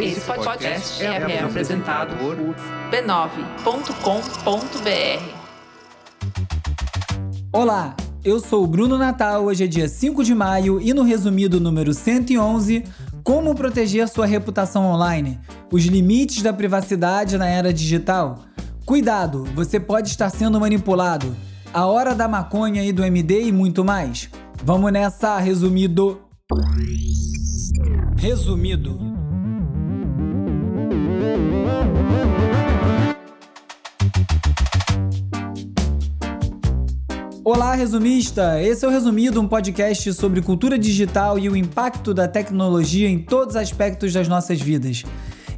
Esse podcast é, é apresentado por b9.com.br. Olá, eu sou o Bruno Natal. Hoje é dia 5 de maio e no resumido número 111, como proteger sua reputação online, os limites da privacidade na era digital. Cuidado, você pode estar sendo manipulado. A hora da maconha e do MD e muito mais. Vamos nessa, resumido. Resumido. Olá, resumista! Esse é o Resumido, um podcast sobre cultura digital e o impacto da tecnologia em todos os aspectos das nossas vidas.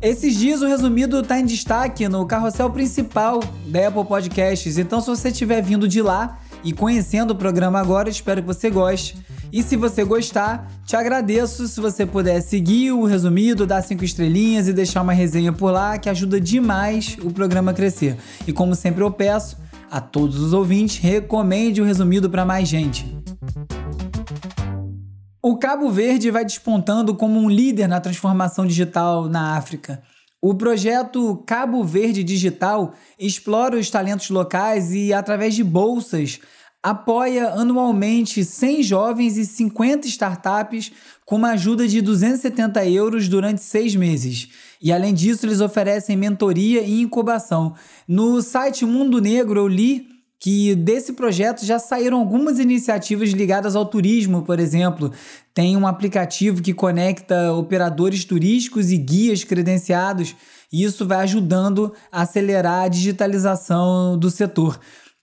Esses dias o Resumido está em destaque no carrossel principal da Apple Podcasts, então se você estiver vindo de lá e conhecendo o programa agora, espero que você goste. E se você gostar, te agradeço se você puder seguir o resumido, dar cinco estrelinhas e deixar uma resenha por lá, que ajuda demais o programa a crescer. E como sempre eu peço a todos os ouvintes, recomende o resumido para mais gente. O Cabo Verde vai despontando como um líder na transformação digital na África. O projeto Cabo Verde Digital explora os talentos locais e, através de bolsas, apoia anualmente 100 jovens e 50 startups com uma ajuda de 270 euros durante seis meses. E além disso, eles oferecem mentoria e incubação. No site Mundo Negro eu li que desse projeto já saíram algumas iniciativas ligadas ao turismo, por exemplo. Tem um aplicativo que conecta operadores turísticos e guias credenciados, e isso vai ajudando a acelerar a digitalização do setor.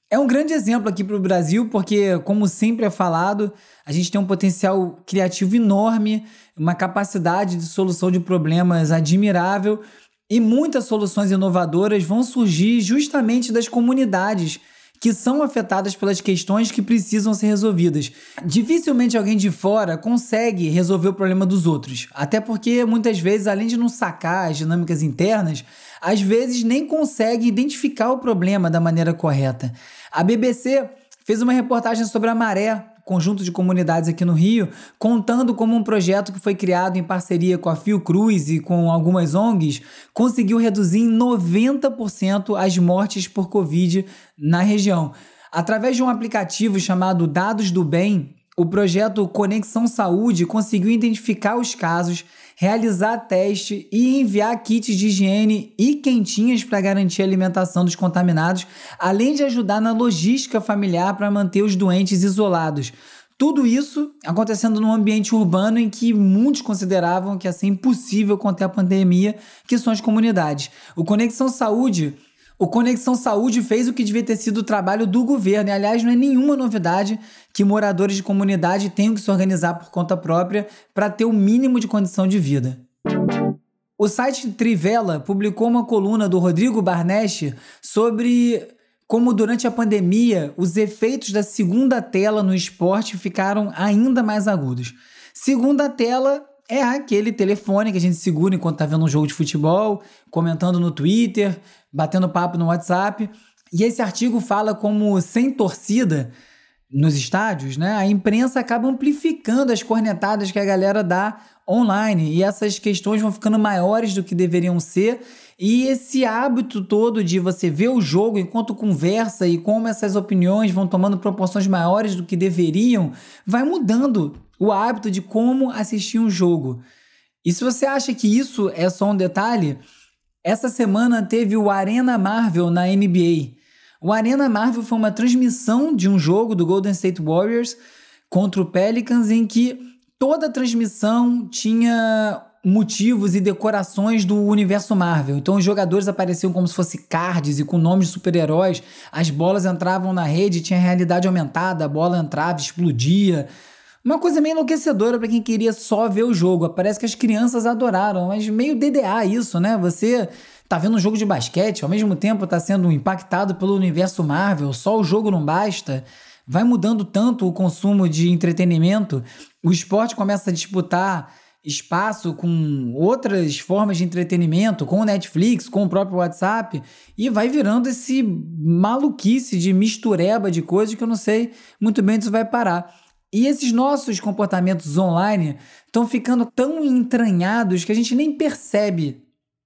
É um grande exemplo aqui para o Brasil, porque, como sempre é falado, a gente tem um potencial criativo enorme, uma capacidade de solução de problemas admirável e muitas soluções inovadoras vão surgir justamente das comunidades que são afetadas pelas questões que precisam ser resolvidas. Dificilmente alguém de fora consegue resolver o problema dos outros, até porque muitas vezes, além de não sacar as dinâmicas internas, às vezes nem consegue identificar o problema da maneira correta. A BBC fez uma reportagem sobre a Maré, conjunto de comunidades aqui no Rio, contando como um projeto que foi criado em parceria com a Fiocruz e com algumas ONGs conseguiu reduzir em 90% as mortes por Covid na região. Através de um aplicativo chamado Dados do Bem, o projeto Conexão Saúde conseguiu identificar os casos, realizar teste e enviar kits de higiene e quentinhas para garantir a alimentação dos contaminados, além de ajudar na logística familiar para manter os doentes isolados. Tudo isso acontecendo num ambiente urbano em que muitos consideravam que ia ser impossível conter a pandemia, que são as comunidades. O Conexão Saúde o Conexão Saúde fez o que devia ter sido o trabalho do governo, e aliás, não é nenhuma novidade que moradores de comunidade tenham que se organizar por conta própria para ter o mínimo de condição de vida. O site Trivela publicou uma coluna do Rodrigo Barneste sobre como durante a pandemia os efeitos da segunda tela no esporte ficaram ainda mais agudos. Segunda tela é aquele telefone que a gente segura enquanto tá vendo um jogo de futebol, comentando no Twitter, batendo papo no WhatsApp. E esse artigo fala como sem torcida nos estádios, né? A imprensa acaba amplificando as cornetadas que a galera dá online e essas questões vão ficando maiores do que deveriam ser. E esse hábito todo de você ver o jogo enquanto conversa e como essas opiniões vão tomando proporções maiores do que deveriam, vai mudando o hábito de como assistir um jogo. E se você acha que isso é só um detalhe, essa semana teve o Arena Marvel na NBA. O Arena Marvel foi uma transmissão de um jogo do Golden State Warriors contra o Pelicans em que toda a transmissão tinha motivos e decorações do universo Marvel. Então os jogadores apareciam como se fossem cards e com nomes de super-heróis. As bolas entravam na rede, tinha realidade aumentada, a bola entrava, explodia. Uma coisa meio enlouquecedora para quem queria só ver o jogo. Parece que as crianças adoraram, mas meio DDA isso, né? Você tá vendo um jogo de basquete, ao mesmo tempo tá sendo impactado pelo universo Marvel, só o jogo não basta. Vai mudando tanto o consumo de entretenimento, o esporte começa a disputar espaço com outras formas de entretenimento, com o Netflix, com o próprio WhatsApp, e vai virando esse maluquice de mistureba de coisas que eu não sei muito bem onde isso vai parar. E esses nossos comportamentos online estão ficando tão entranhados que a gente nem percebe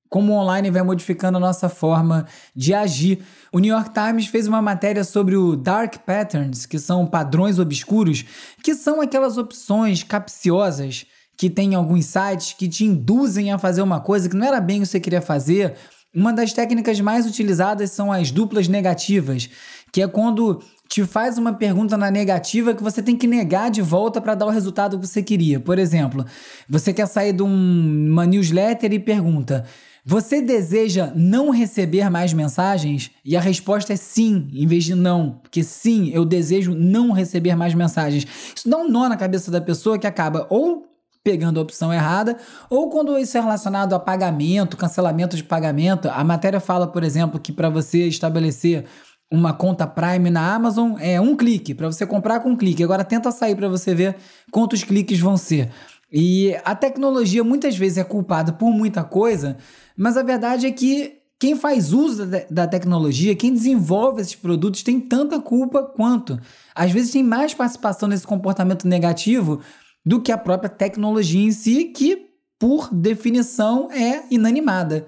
como o online vai modificando a nossa forma de agir. O New York Times fez uma matéria sobre o Dark Patterns, que são padrões obscuros, que são aquelas opções capciosas que tem alguns sites que te induzem a fazer uma coisa que não era bem o que você queria fazer. Uma das técnicas mais utilizadas são as duplas negativas, que é quando te faz uma pergunta na negativa que você tem que negar de volta para dar o resultado que você queria. Por exemplo, você quer sair de um, uma newsletter e pergunta: você deseja não receber mais mensagens? E a resposta é sim, em vez de não. Porque sim, eu desejo não receber mais mensagens. Isso dá um nó na cabeça da pessoa que acaba ou pegando a opção errada, ou quando isso é relacionado a pagamento, cancelamento de pagamento. A matéria fala, por exemplo, que para você estabelecer uma conta Prime na Amazon é um clique, para você comprar com um clique. Agora tenta sair para você ver quantos cliques vão ser. E a tecnologia muitas vezes é culpada por muita coisa, mas a verdade é que quem faz uso da tecnologia, quem desenvolve esses produtos, tem tanta culpa quanto. Às vezes tem mais participação nesse comportamento negativo do que a própria tecnologia em si, que, por definição, é inanimada.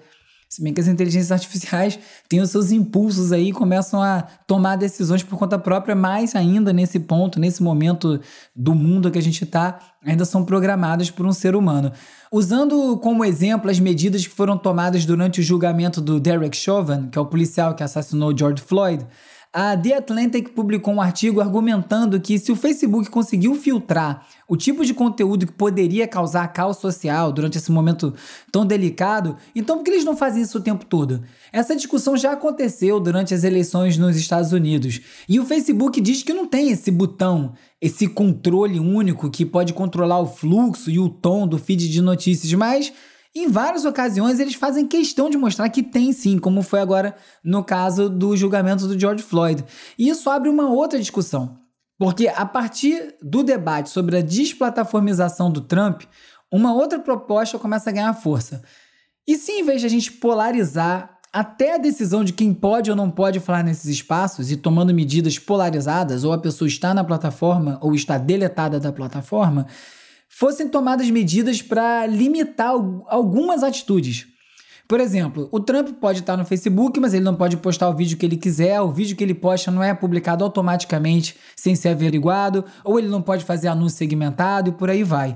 Se bem que as inteligências artificiais têm os seus impulsos aí começam a tomar decisões por conta própria, mais ainda nesse ponto, nesse momento do mundo que a gente está, ainda são programadas por um ser humano. Usando como exemplo as medidas que foram tomadas durante o julgamento do Derek Chauvin, que é o policial que assassinou George Floyd, a The Atlantic publicou um artigo argumentando que se o Facebook conseguiu filtrar o tipo de conteúdo que poderia causar caos social durante esse momento tão delicado, então por que eles não fazem isso o tempo todo? Essa discussão já aconteceu durante as eleições nos Estados Unidos e o Facebook diz que não tem esse botão, esse controle único que pode controlar o fluxo e o tom do feed de notícias, mas em várias ocasiões, eles fazem questão de mostrar que tem sim, como foi agora no caso do julgamento do George Floyd. E isso abre uma outra discussão, porque a partir do debate sobre a desplataformização do Trump, uma outra proposta começa a ganhar força. E se em vez de a gente polarizar até a decisão de quem pode ou não pode falar nesses espaços e tomando medidas polarizadas, ou a pessoa está na plataforma ou está deletada da plataforma, fossem tomadas medidas para limitar algumas atitudes. Por exemplo, o Trump pode estar no Facebook, mas ele não pode postar o vídeo que ele quiser, o vídeo que ele posta não é publicado automaticamente sem ser averiguado, ou ele não pode fazer anúncio segmentado e por aí vai.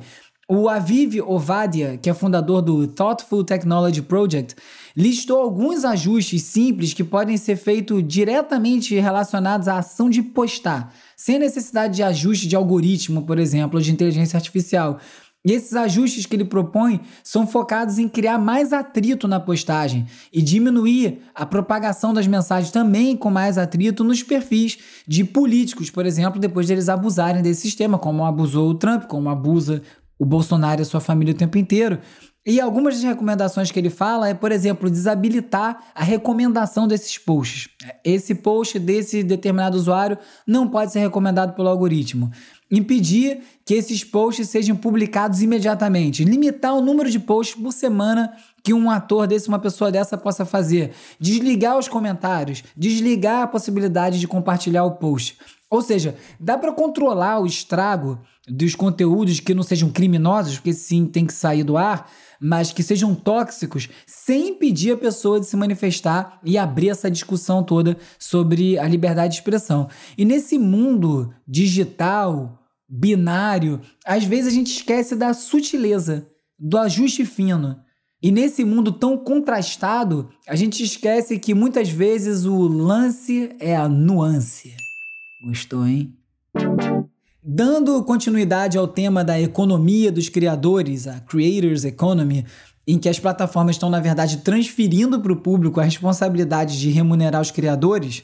O Aviv Ovadia, que é fundador do Thoughtful Technology Project, listou alguns ajustes simples que podem ser feitos diretamente relacionados à ação de postar, sem necessidade de ajuste de algoritmo, por exemplo, ou de inteligência artificial. E esses ajustes que ele propõe são focados em criar mais atrito na postagem e diminuir a propagação das mensagens também com mais atrito nos perfis de políticos, por exemplo, depois deles abusarem desse sistema, como abusou o Trump, como abusa o Bolsonaro e a sua família o tempo inteiro. E algumas das recomendações que ele fala é, por exemplo, desabilitar a recomendação desses posts. Esse post desse determinado usuário não pode ser recomendado pelo algoritmo. Impedir que esses posts sejam publicados imediatamente. Limitar o número de posts por semana que um ator desse, uma pessoa dessa possa fazer. Desligar os comentários. Desligar a possibilidade de compartilhar o post. Ou seja, dá para controlar o estrago dos conteúdos que não sejam criminosos, porque sim tem que sair do ar, mas que sejam tóxicos, sem impedir a pessoa de se manifestar e abrir essa discussão toda sobre a liberdade de expressão. E nesse mundo digital, binário, às vezes a gente esquece da sutileza, do ajuste fino. E nesse mundo tão contrastado, a gente esquece que muitas vezes o lance é a nuance. Gostou, hein? Dando continuidade ao tema da economia dos criadores, a Creators Economy, em que as plataformas estão, na verdade, transferindo para o público a responsabilidade de remunerar os criadores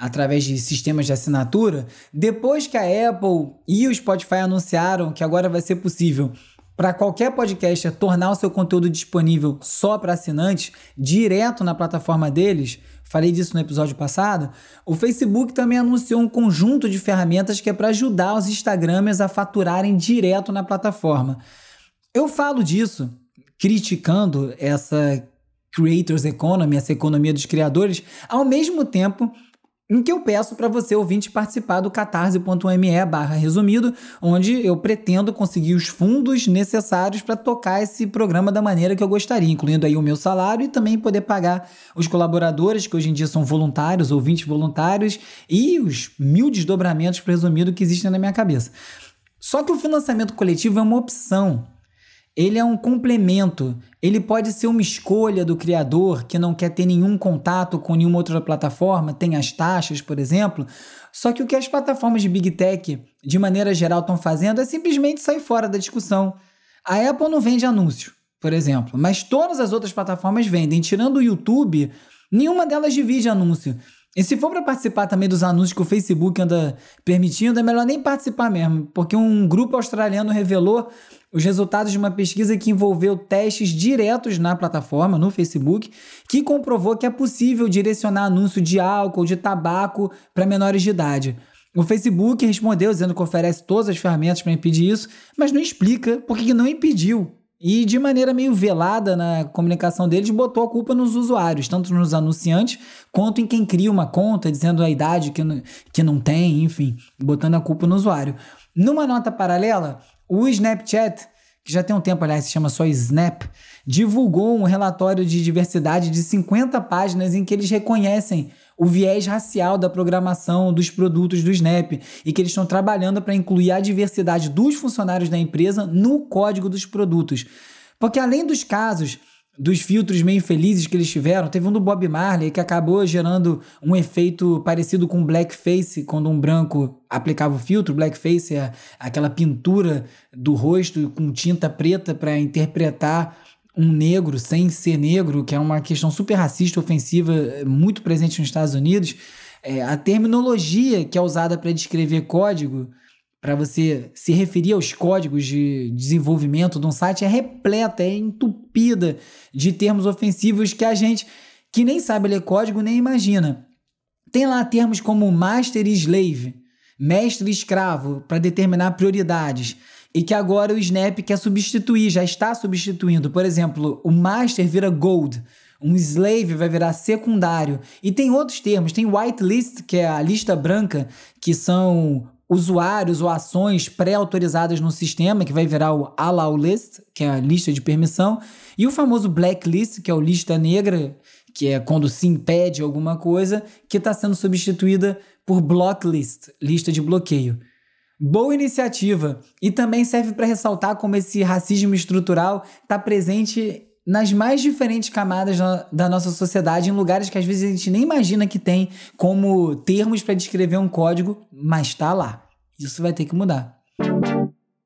através de sistemas de assinatura, depois que a Apple e o Spotify anunciaram que agora vai ser possível para qualquer podcaster tornar o seu conteúdo disponível só para assinantes, direto na plataforma deles, falei disso no episódio passado, o Facebook também anunciou um conjunto de ferramentas que é para ajudar os Instagramers a faturarem direto na plataforma. Eu falo disso criticando essa Creators Economy, essa economia dos criadores, ao mesmo tempo em que eu peço para você, ouvinte, participar do catarse.me barra resumido, onde eu pretendo conseguir os fundos necessários para tocar esse programa da maneira que eu gostaria, incluindo aí o meu salário e também poder pagar os colaboradores, que hoje em dia são voluntários, ouvintes voluntários, e os mil desdobramentos para resumido que existem na minha cabeça. Só que o financiamento coletivo é uma opção ele é um complemento. Ele pode ser uma escolha do criador que não quer ter nenhum contato com nenhuma outra plataforma, tem as taxas, por exemplo. Só que o que as plataformas de Big Tech, de maneira geral, estão fazendo é simplesmente sair fora da discussão. A Apple não vende anúncio, por exemplo, mas todas as outras plataformas vendem. Tirando o YouTube, nenhuma delas divide anúncio. E se for para participar também dos anúncios que o Facebook anda permitindo, é melhor nem participar mesmo, porque um grupo australiano revelou os resultados de uma pesquisa que envolveu testes diretos na plataforma, no Facebook, que comprovou que é possível direcionar anúncio de álcool, de tabaco para menores de idade. O Facebook respondeu dizendo que oferece todas as ferramentas para impedir isso, mas não explica por que não impediu. E de maneira meio velada na comunicação deles, botou a culpa nos usuários, tanto nos anunciantes quanto em quem cria uma conta, dizendo a idade que não, que não tem, enfim, botando a culpa no usuário. Numa nota paralela, o Snapchat, que já tem um tempo, aliás, se chama só Snap, divulgou um relatório de diversidade de 50 páginas em que eles reconhecem o viés racial da programação dos produtos do Snap e que eles estão trabalhando para incluir a diversidade dos funcionários da empresa no código dos produtos. Porque além dos casos dos filtros meio infelizes que eles tiveram, teve um do Bob Marley que acabou gerando um efeito parecido com blackface, quando um branco aplicava o filtro. Blackface é aquela pintura do rosto com tinta preta para interpretar um negro sem ser negro, que é uma questão super racista, ofensiva, muito presente nos Estados Unidos. É, a terminologia que é usada para descrever código para você se referir aos códigos de desenvolvimento de um site é repleta, é entupida de termos ofensivos que a gente que nem sabe ler código nem imagina. Tem lá termos como master e slave, mestre e escravo, para determinar prioridades. E que agora o Snap quer substituir, já está substituindo. Por exemplo, o master vira gold, um slave vai virar secundário. E tem outros termos, tem whitelist, que é a lista branca, que são usuários ou ações pré-autorizadas no sistema, que vai virar o allow list, que é a lista de permissão, e o famoso blacklist, que é o lista negra, que é quando se impede alguma coisa, que está sendo substituída por blocklist, lista de bloqueio. Boa iniciativa! E também serve para ressaltar como esse racismo estrutural está presente nas mais diferentes camadas da nossa sociedade, em lugares que às vezes a gente nem imagina que tem como termos para descrever um código, mas está lá. Isso vai ter que mudar.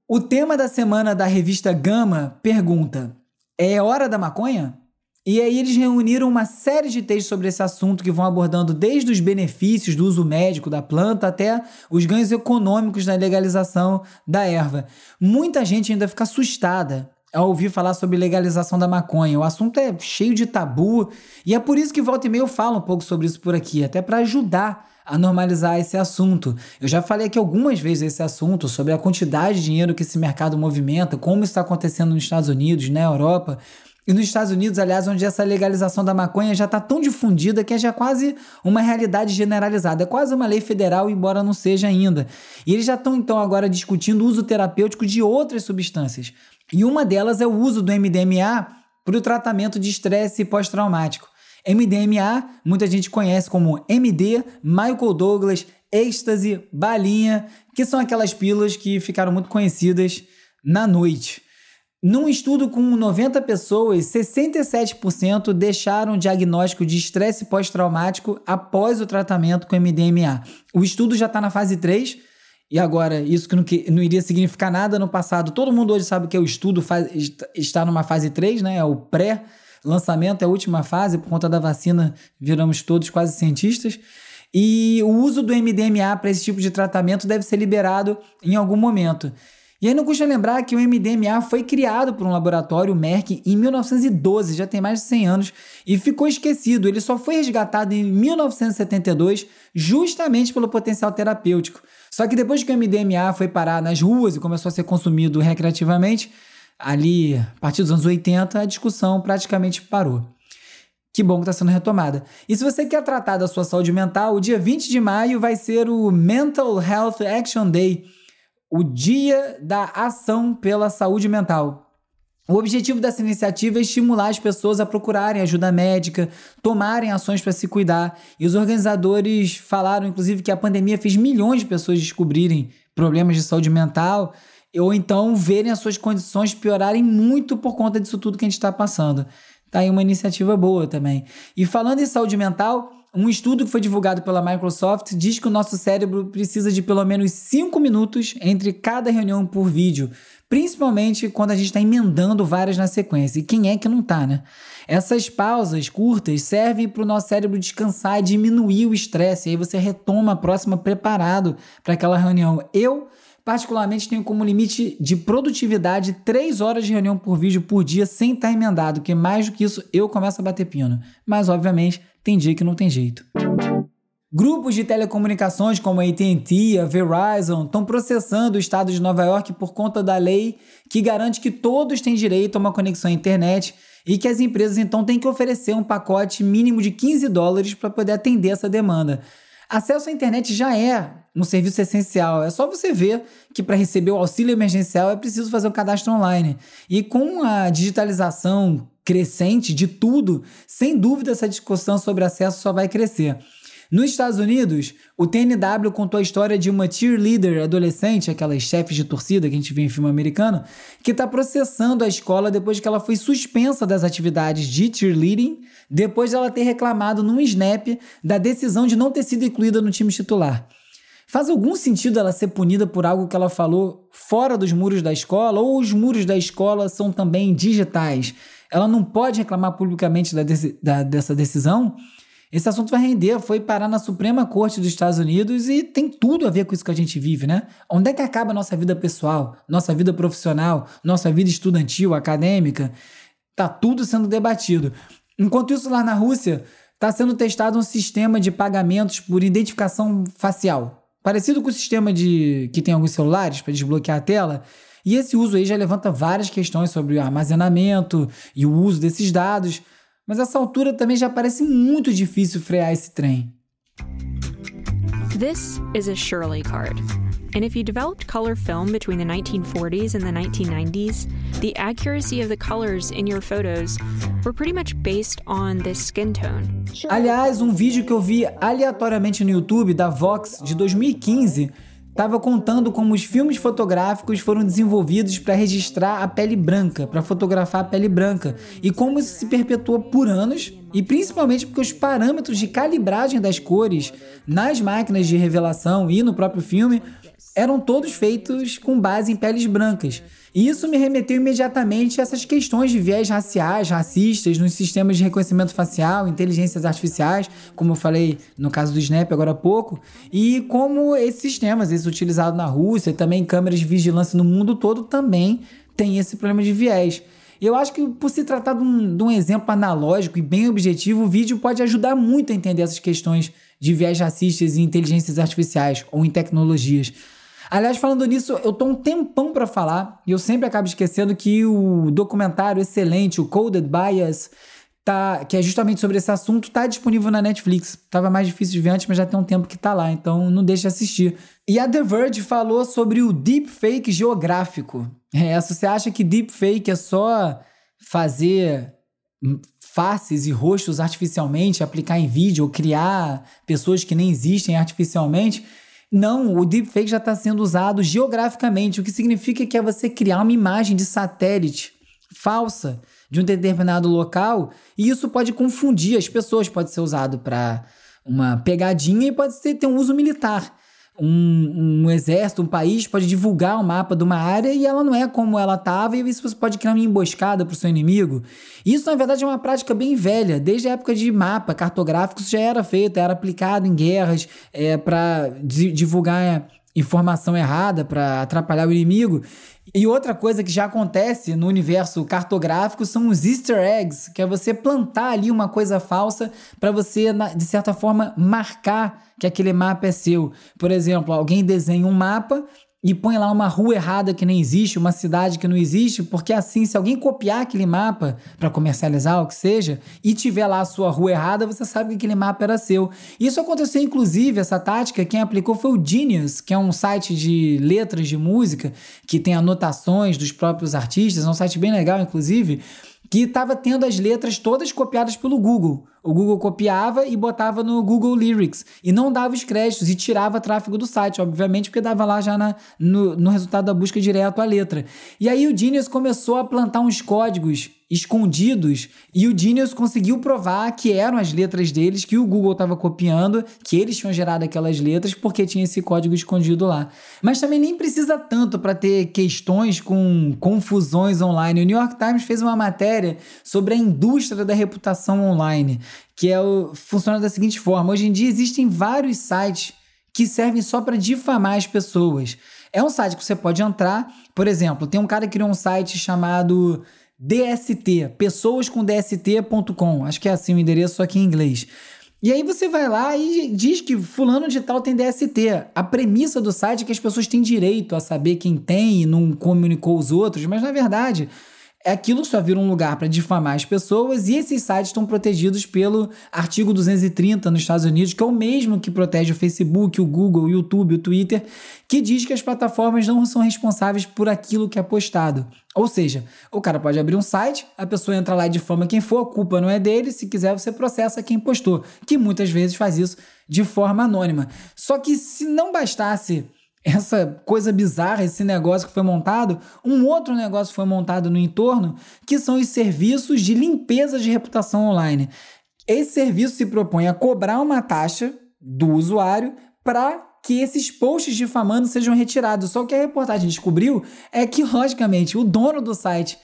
O tema da semana da revista Gama pergunta: É hora da maconha? E aí eles reuniram uma série de textos sobre esse assunto que vão abordando desde os benefícios do uso médico da planta até os ganhos econômicos da legalização da erva. Muita gente ainda fica assustada ao ouvir falar sobre legalização da maconha. O assunto é cheio de tabu e é por isso que volta e meia eu falo um pouco sobre isso por aqui, até para ajudar a normalizar esse assunto. Eu já falei aqui algumas vezes esse assunto sobre a quantidade de dinheiro que esse mercado movimenta, como está acontecendo nos Estados Unidos, na Europa. E nos Estados Unidos, aliás, onde essa legalização da maconha já está tão difundida que é já quase uma realidade generalizada. É quase uma lei federal, embora não seja ainda. E eles já estão, então, agora discutindo o uso terapêutico de outras substâncias. E uma delas é o uso do MDMA para o tratamento de estresse pós-traumático. MDMA, muita gente conhece como MD, Michael Douglas, êxtase, balinha, que são aquelas pílulas que ficaram muito conhecidas na noite. Num estudo com 90 pessoas, 67% deixaram diagnóstico de estresse pós-traumático após o tratamento com MDMA. O estudo já está na fase 3 e agora, isso que não, que não, iria significar nada no passado. Todo mundo hoje sabe que é o estudo faz, está numa fase 3, né? É o pré-lançamento, é a última fase, por conta da vacina, viramos todos quase cientistas. E o uso do MDMA para esse tipo de tratamento deve ser liberado em algum momento. E aí não custa lembrar que o MDMA foi criado por um laboratório, Merck, em 1912, já tem mais de 100 anos, e ficou esquecido. Ele só foi resgatado em 1972, justamente pelo potencial terapêutico. Só que depois que o MDMA foi parar nas ruas e começou a ser consumido recreativamente, ali a partir dos anos 80, a discussão praticamente parou. Que bom que está sendo retomada. E se você quer tratar da sua saúde mental, o dia 20 de maio vai ser o Mental Health Action Day, o Dia da Ação pela Saúde Mental. O objetivo dessa iniciativa é estimular as pessoas a procurarem ajuda médica, tomarem ações para se cuidar. E os organizadores falaram, inclusive, que a pandemia fez milhões de pessoas descobrirem problemas de saúde mental ou então verem as suas condições piorarem muito por conta disso tudo que a gente está passando. Tá aí uma iniciativa boa também. E falando em saúde mental, um estudo que foi divulgado pela Microsoft diz que o nosso cérebro precisa de pelo menos 5 minutos entre cada reunião por vídeo, principalmente quando a gente está emendando várias na sequência. E quem é que não tá, né? Essas pausas curtas servem para o nosso cérebro descansar e diminuir o estresse. E aí você retoma a próxima preparado para aquela reunião. Eu particularmente tenho como limite de produtividade 3 horas de reunião por vídeo por dia sem estar emendado, que mais do que isso eu começo a bater pino. Mas, obviamente, tem dia que não tem jeito. Grupos de telecomunicações como a AT&T, a Verizon estão processando o estado de Nova York por conta da lei que garante que todos têm direito a uma conexão à internet e que as empresas então têm que oferecer um pacote mínimo de 15 dólares para poder atender essa demanda. Acesso à internet já é um serviço essencial. É só você ver que para receber o auxílio emergencial é preciso fazer o cadastro online. E com a digitalização crescente de tudo, sem dúvida essa discussão sobre acesso só vai crescer. Nos Estados Unidos, o TNW contou a história de uma cheerleader adolescente, aquelas chefes de torcida que a gente vê em filme americano, que está processando a escola depois que ela foi suspensa das atividades de cheerleading, depois de ela ter reclamado num snap da decisão de não ter sido incluída no time titular. Faz algum sentido ela ser punida por algo que ela falou fora dos muros da escola ou os muros da escola são também digitais? Ela não pode reclamar publicamente da, da, dessa decisão? Esse assunto vai render, foi parar na Suprema Corte dos Estados Unidos e tem tudo a ver com isso que a gente vive, né? Onde é que acaba a nossa vida pessoal, nossa vida profissional, nossa vida estudantil, acadêmica? Tá tudo sendo debatido. Enquanto isso, lá na Rússia, está sendo testado um sistema de pagamentos por identificação facial. Parecido com o sistema de que tem alguns celulares para desbloquear a tela. E esse uso aí já levanta várias questões sobre o armazenamento e o uso desses dados. Mas essa altura também já parece muito difícil frear esse trem. This is a Shirley card. And if you developed color film between the 1940s and the 1990s, the accuracy of the colors in your photos were pretty much based on this skin tone. Aliás, um vídeo que eu vi aleatoriamente no YouTube da Vox de 2015 estava contando como os filmes fotográficos foram desenvolvidos para registrar a pele branca, para fotografar a pele branca, e como isso se perpetua por anos, e principalmente porque os parâmetros de calibragem das cores nas máquinas de revelação e no próprio filme eram todos feitos com base em peles brancas. E isso me remeteu imediatamente a essas questões de viés raciais, racistas, nos sistemas de reconhecimento facial, inteligências artificiais, como eu falei no caso do Snap agora há pouco, e como esses sistemas, esses utilizados na Rússia também câmeras de vigilância no mundo todo, também têm esse problema de viés. Eu acho que por se tratar de um, de um exemplo analógico e bem objetivo, o vídeo pode ajudar muito a entender essas questões de viés racistas em inteligências artificiais ou em tecnologias. Aliás, falando nisso, eu tô um tempão para falar e eu sempre acabo esquecendo que o documentário excelente, o Coded Bias, tá, que é justamente sobre esse assunto, tá disponível na Netflix. Tava mais difícil de ver antes, mas já tem um tempo que tá lá, então não deixe de assistir. E a The Verge falou sobre o deepfake geográfico. É, se você acha que deepfake é só fazer faces e rostos artificialmente, aplicar em vídeo ou criar pessoas que nem existem artificialmente, não, o deepfake já está sendo usado geograficamente, o que significa que é você criar uma imagem de satélite falsa de um determinado local e isso pode confundir as pessoas, pode ser usado para uma pegadinha e pode ser, ter um uso militar um, um, exército, um país pode divulgar o um mapa de uma área e ela não é como ela estava, e isso você pode criar uma emboscada para o seu inimigo. Isso, na verdade, é uma prática bem velha. Desde a época de mapa cartográfico, isso já era feito, era aplicado em guerras é, para divulgar informação errada, para atrapalhar o inimigo. E outra coisa que já acontece no universo cartográfico são os easter eggs, que é você plantar ali uma coisa falsa para você, de certa forma, marcar que aquele mapa é seu. Por exemplo, alguém desenha um mapa e põe lá uma rua errada que nem existe, uma cidade que não existe, porque assim, se alguém copiar aquele mapa para comercializar o que seja e tiver lá a sua rua errada, você sabe que aquele mapa era seu. Isso aconteceu inclusive essa tática, quem aplicou foi o Genius, que é um site de letras de música que tem anotações dos próprios artistas, é um site bem legal inclusive que estava tendo as letras todas copiadas pelo Google. O Google copiava e botava no Google Lyrics e não dava os créditos e tirava tráfego do site, obviamente, porque dava lá já na, no, no resultado da busca direto a letra. E aí o Genius começou a plantar uns códigos escondidos e o Genius conseguiu provar que eram as letras deles, que o Google estava copiando, que eles tinham gerado aquelas letras porque tinha esse código escondido lá. Mas também nem precisa tanto para ter questões com confusões online. O New York Times fez uma matéria sobre a indústria da reputação online, que é o, funciona da seguinte forma: hoje em dia existem vários sites que servem só para difamar as pessoas. É um site que você pode entrar, por exemplo, tem um cara que criou um site chamado DST, pessoascomdst.com. Acho que é assim o endereço aqui em inglês. E aí você vai lá e diz que fulano de tal tem DST. A premissa do site é que as pessoas têm direito a saber quem tem e não comunicou os outros, mas na verdade aquilo só vira um lugar para difamar as pessoas e esses sites estão protegidos pelo artigo 230 nos Estados Unidos, que é o mesmo que protege o Facebook, o Google, o YouTube, o Twitter, que diz que as plataformas não são responsáveis por aquilo que é postado. Ou seja, o cara pode abrir um site, a pessoa entra lá e difama quem for, a culpa não é dele, se quiser você processa quem postou, que muitas vezes faz isso de forma anônima. Só que se não bastasse essa coisa bizarra, esse negócio que foi montado, um outro negócio foi montado no entorno, que são os serviços de limpeza de reputação online. Esse serviço se propõe a cobrar uma taxa do usuário para que esses posts difamando sejam retirados. Só que a reportagem descobriu é que, logicamente, o dono do site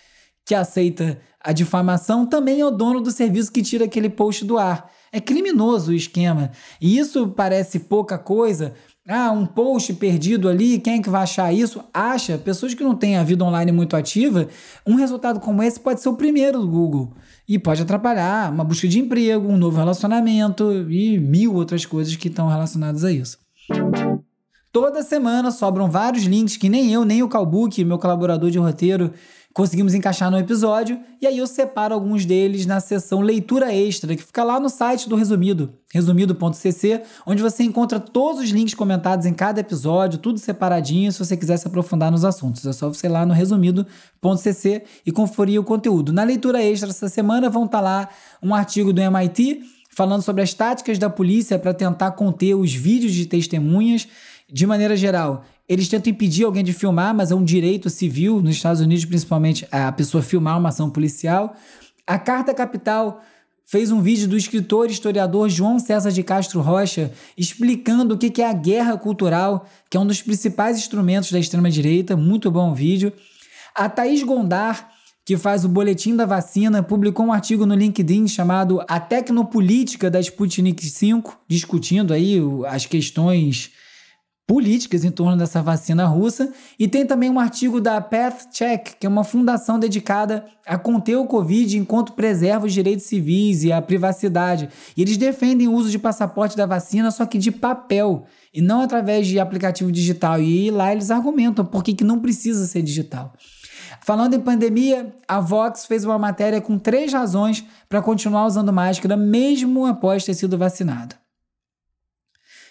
que aceita a difamação também é o dono do serviço que tira aquele post do ar. É criminoso o esquema. E isso parece pouca coisa, ah, um post perdido ali, quem é que vai achar isso? Acha, pessoas que não têm a vida online muito ativa, um resultado como esse pode ser o primeiro do Google. E pode atrapalhar uma busca de emprego, um novo relacionamento e mil outras coisas que estão relacionadas a isso. Toda semana sobram vários links que nem eu, nem o Calbook, meu colaborador de roteiro, conseguimos encaixar no episódio, e aí eu separo alguns deles na seção leitura extra, que fica lá no site do Resumido, resumido.cc, onde você encontra todos os links comentados em cada episódio, tudo separadinho, se você quiser se aprofundar nos assuntos. É só você ir lá no resumido.cc e conferir o conteúdo. Na leitura extra essa semana vão estar tá lá um artigo do MIT falando sobre as táticas da polícia para tentar conter os vídeos de testemunhas. De maneira geral, eles tentam impedir alguém de filmar, mas é um direito civil, nos Estados Unidos, principalmente, a pessoa filmar uma ação policial. A Carta Capital fez um vídeo do escritor e historiador João César de Castro Rocha explicando o que é a guerra cultural, que é um dos principais instrumentos da extrema-direita. Muito bom vídeo. A Thaís Gondar, que faz o Boletim da Vacina, publicou um artigo no LinkedIn chamado A Tecnopolítica da Sputnik V, discutindo aí as questões políticas em torno dessa vacina russa. E tem também um artigo da Path Check, que é uma fundação dedicada a conter o Covid enquanto preserva os direitos civis e a privacidade. E eles defendem o uso de passaporte da vacina, só que de papel, e não através de aplicativo digital. E lá eles argumentam por que, que não precisa ser digital. Falando em pandemia, a Vox fez uma matéria com três razões para continuar usando máscara mesmo após ter sido vacinado.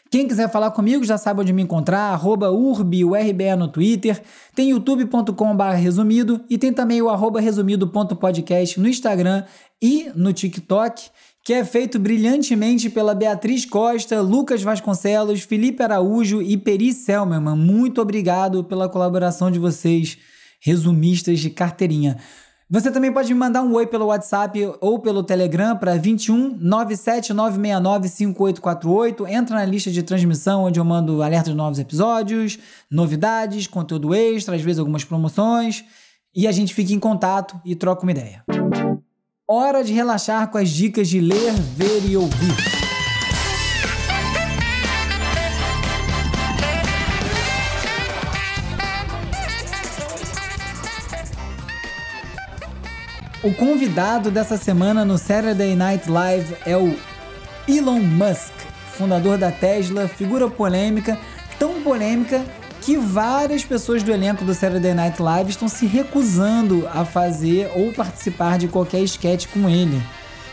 Quem quiser falar comigo já sabe onde me encontrar, arroba urbiurbe no Twitter, tem youtube.com.br resumido e tem também o arroba resumido.podcast no Instagram e no TikTok, que é feito brilhantemente pela Beatriz Costa, Lucas Vasconcelos, Felipe Araújo e Peri Selmerman. Muito obrigado pela colaboração de vocês, resumistas de carteirinha. Você também pode me mandar um oi pelo WhatsApp ou pelo Telegram para 21 97 969 5848. Entra na lista de transmissão onde eu mando alertas de novos episódios, novidades, conteúdo extra, às vezes algumas promoções. E a gente fica em contato e troca uma ideia. Hora de relaxar com as dicas de ler, ver e ouvir. O convidado dessa semana no Saturday Night Live é o Elon Musk, fundador da Tesla, figura polêmica, tão polêmica que várias pessoas do elenco do Saturday Night Live estão se recusando a fazer ou participar de qualquer sketch com ele.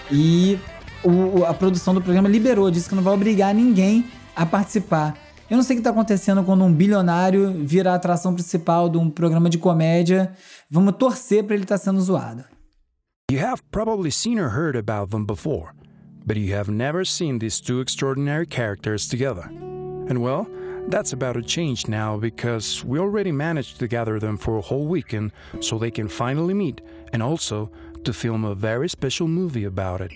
E o, a produção do programa liberou, disse que não vai obrigar ninguém a participar. Eu não sei o que está acontecendo quando um bilionário vira a atração principal de um programa de comédia. Vamos torcer para ele estar tá sendo zoado. You have probably seen or heard about them before, but you have never seen these two extraordinary characters together. And well, that's about to change now because we already managed to gather them for a whole weekend so they can finally meet and also to film a very special movie about it.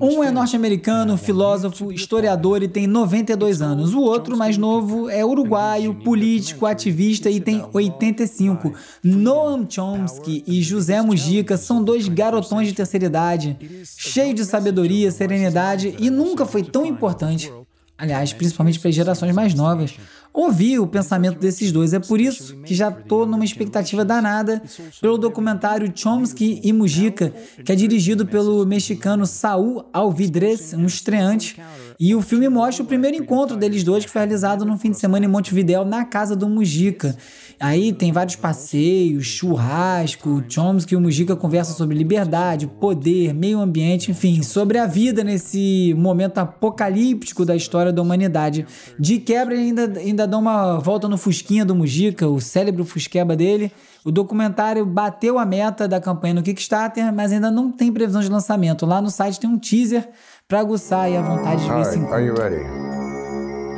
Um é norte-americano, filósofo, historiador e tem 92 anos. O outro, mais novo, é uruguaio, político, ativista e tem 85. Noam Chomsky e José Mujica são dois garotões de terceira idade, cheios de sabedoria, serenidade e nunca foi tão importante. Aliás, principalmente para as gerações mais novas ouvir o pensamento desses dois. É por isso que já estou numa expectativa danada pelo documentário Chomsky e Mujica, que é dirigido pelo mexicano Saúl Alvidrez, um estreante. E o filme mostra o primeiro encontro deles dois, que foi realizado no fim de semana em Montevidéu, na casa do Mujica. Aí tem vários passeios, churrasco, Chomsky e o Mujica conversam sobre liberdade, poder, meio ambiente, enfim, sobre a vida nesse momento apocalíptico da história da humanidade. De quebra, ainda, ainda dá uma volta no Fusquinha do Mujica, o cérebro Fusqueba dele. O documentário bateu a meta da campanha no Kickstarter, mas ainda não tem previsão de lançamento. Lá no site tem um teaser para aguçar a vontade de ver esse encontro. Are you ready?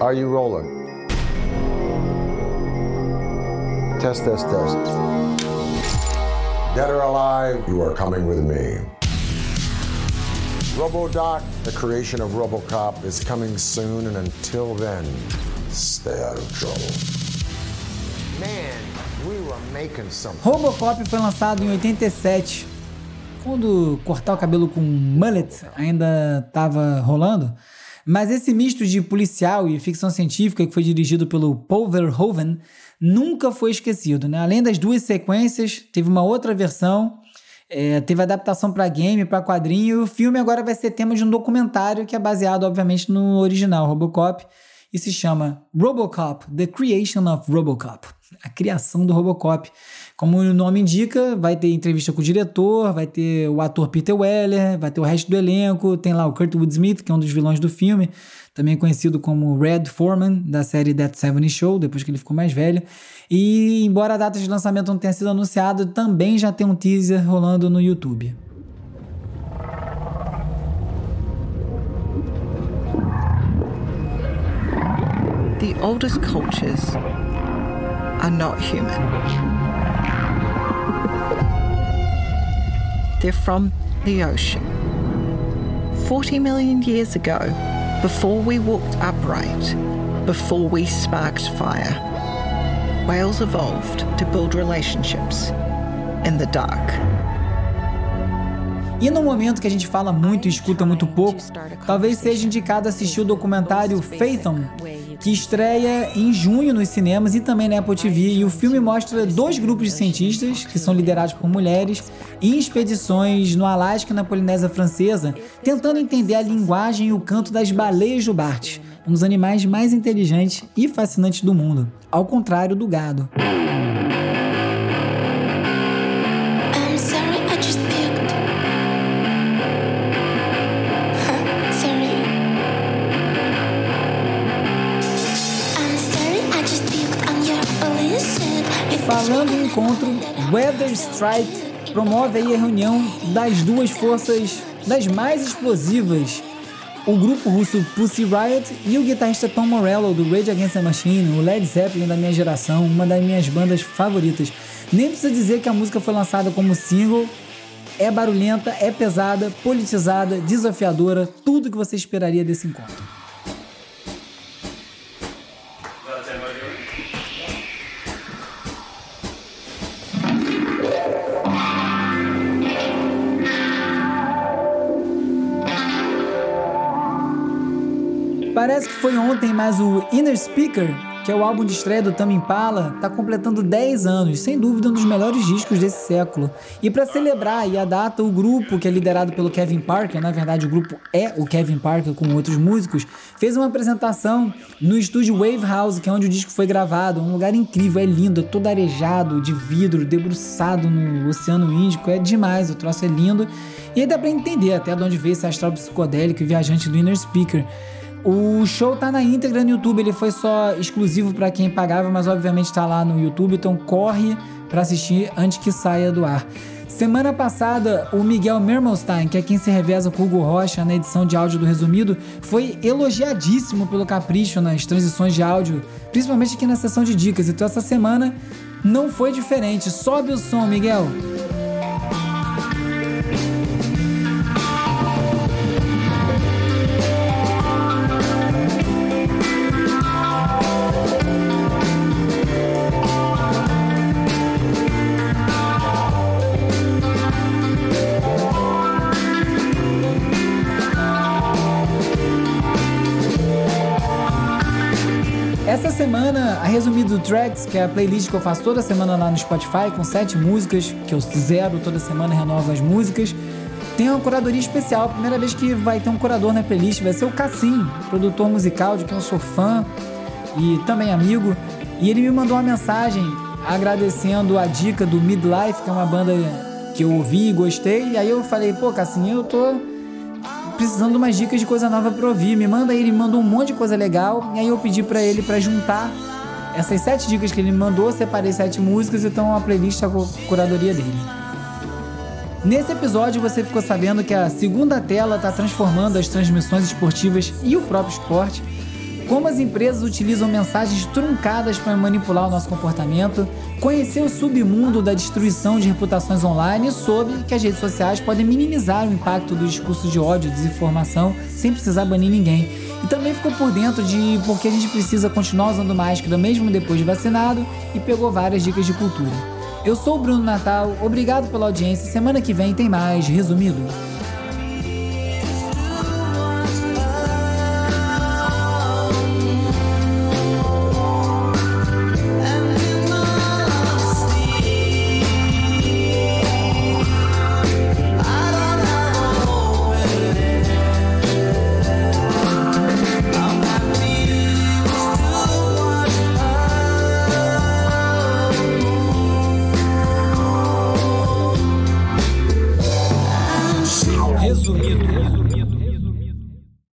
Are you rolling? Test, test, test. Dead or alive, you are coming with me. RoboDoc, the creation of RoboCop, is coming soon, and until then, stay out of trouble. Man, we were making something. RoboCop foi lançado em 87. Quando cortar o cabelo com mullet ainda estava rolando. Mas esse misto de policial e ficção científica que foi dirigido pelo Paul Verhoeven nunca foi esquecido. Né? Além das duas sequências, teve uma outra versão, é, teve adaptação para game, para quadrinho, e o filme agora vai ser tema de um documentário que é baseado, obviamente, no original Robocop e se chama Robocop: The Creation of Robocop a criação do Robocop. Como o nome indica, vai ter entrevista com o diretor, vai ter o ator Peter Weller, vai ter o resto do elenco, tem lá o Kurtwood Smith, que é um dos vilões do filme, também conhecido como Red Foreman, da série That 70 Show, depois que ele ficou mais velho. E embora a data de lançamento não tenha sido anunciada, também já tem um teaser rolando no YouTube. The oldest cultures are not human. They're from the ocean. 40 million years ago, before we walked upright, before we sparked fire, whales evolved to build relationships in the dark. E no momento que a gente fala muito e escuta muito pouco, talvez seja indicado assistir o documentário Faithom, que estreia em junho nos cinemas e também na Apple TV. E o filme mostra dois grupos de cientistas, que são liderados por mulheres, em expedições no Alasca e na Polinésia Francesa, tentando entender a linguagem e o canto das baleias do Bart, um dos animais mais inteligentes e fascinantes do mundo, ao contrário do gado. Weather Strike promove a reunião das duas forças das mais explosivas. O grupo russo Pussy Riot e o guitarrista Tom Morello do Rage Against the Machine, o Led Zeppelin da minha geração, uma das minhas bandas favoritas. Nem precisa dizer que a música foi lançada como single, é barulhenta, é pesada, politizada, desafiadora, tudo que você esperaria desse encontro. Parece que foi ontem, mas o Inner Speaker, que é o álbum de estreia do Tame Impala, está completando 10 anos, sem dúvida um dos melhores discos desse século. E para celebrar e a data, o grupo, que é liderado pelo Kevin Parker, na verdade o grupo é o Kevin Parker com outros músicos, fez uma apresentação no estúdio Wave House, que é onde o disco foi gravado. Um lugar incrível, é lindo, é todo arejado, de vidro, debruçado no Oceano Índico, é demais, o troço é lindo. E aí dá pra entender até de onde veio esse astral psicodélico e viajante do Inner Speaker. O show tá na íntegra no YouTube, ele foi só exclusivo para quem pagava, mas obviamente tá lá no YouTube, então corre para assistir antes que saia do ar. Semana passada, o Miguel Mermelstein, que é quem se reveza com o Hugo Rocha na edição de áudio do Resumido, foi elogiadíssimo pelo Capricho nas transições de áudio, principalmente aqui na sessão de dicas. Então essa semana não foi diferente. Sobe o som, Miguel! Tracks, que é a playlist que eu faço toda semana lá no Spotify, com sete músicas, que eu zero toda semana, renovo as músicas, tem uma curadoria especial. Primeira vez que vai ter um curador na playlist vai ser o Cassim, produtor musical, de quem eu sou fã e também amigo. E ele me mandou uma mensagem agradecendo a dica do Midlife, que é uma banda que eu ouvi e gostei. E aí eu falei, pô, Cassim, eu tô precisando de umas dicas de coisa nova pra ouvir. Me manda aí, ele mandou um monte de coisa legal. E aí eu pedi para ele para juntar essas sete dicas que ele me mandou, separei sete músicas e então uma playlist a curadoria dele. Nesse episódio você ficou sabendo que a segunda tela está transformando as transmissões esportivas e o próprio esporte como as empresas utilizam mensagens truncadas para manipular o nosso comportamento, conhecer o submundo da destruição de reputações online e soube que as redes sociais podem minimizar o impacto do discurso de ódio e desinformação sem precisar banir ninguém. E também ficou por dentro de por que a gente precisa continuar usando máscara mesmo depois de vacinado e pegou várias dicas de cultura. Eu sou o Bruno Natal, obrigado pela audiência. Semana que vem tem mais resumido.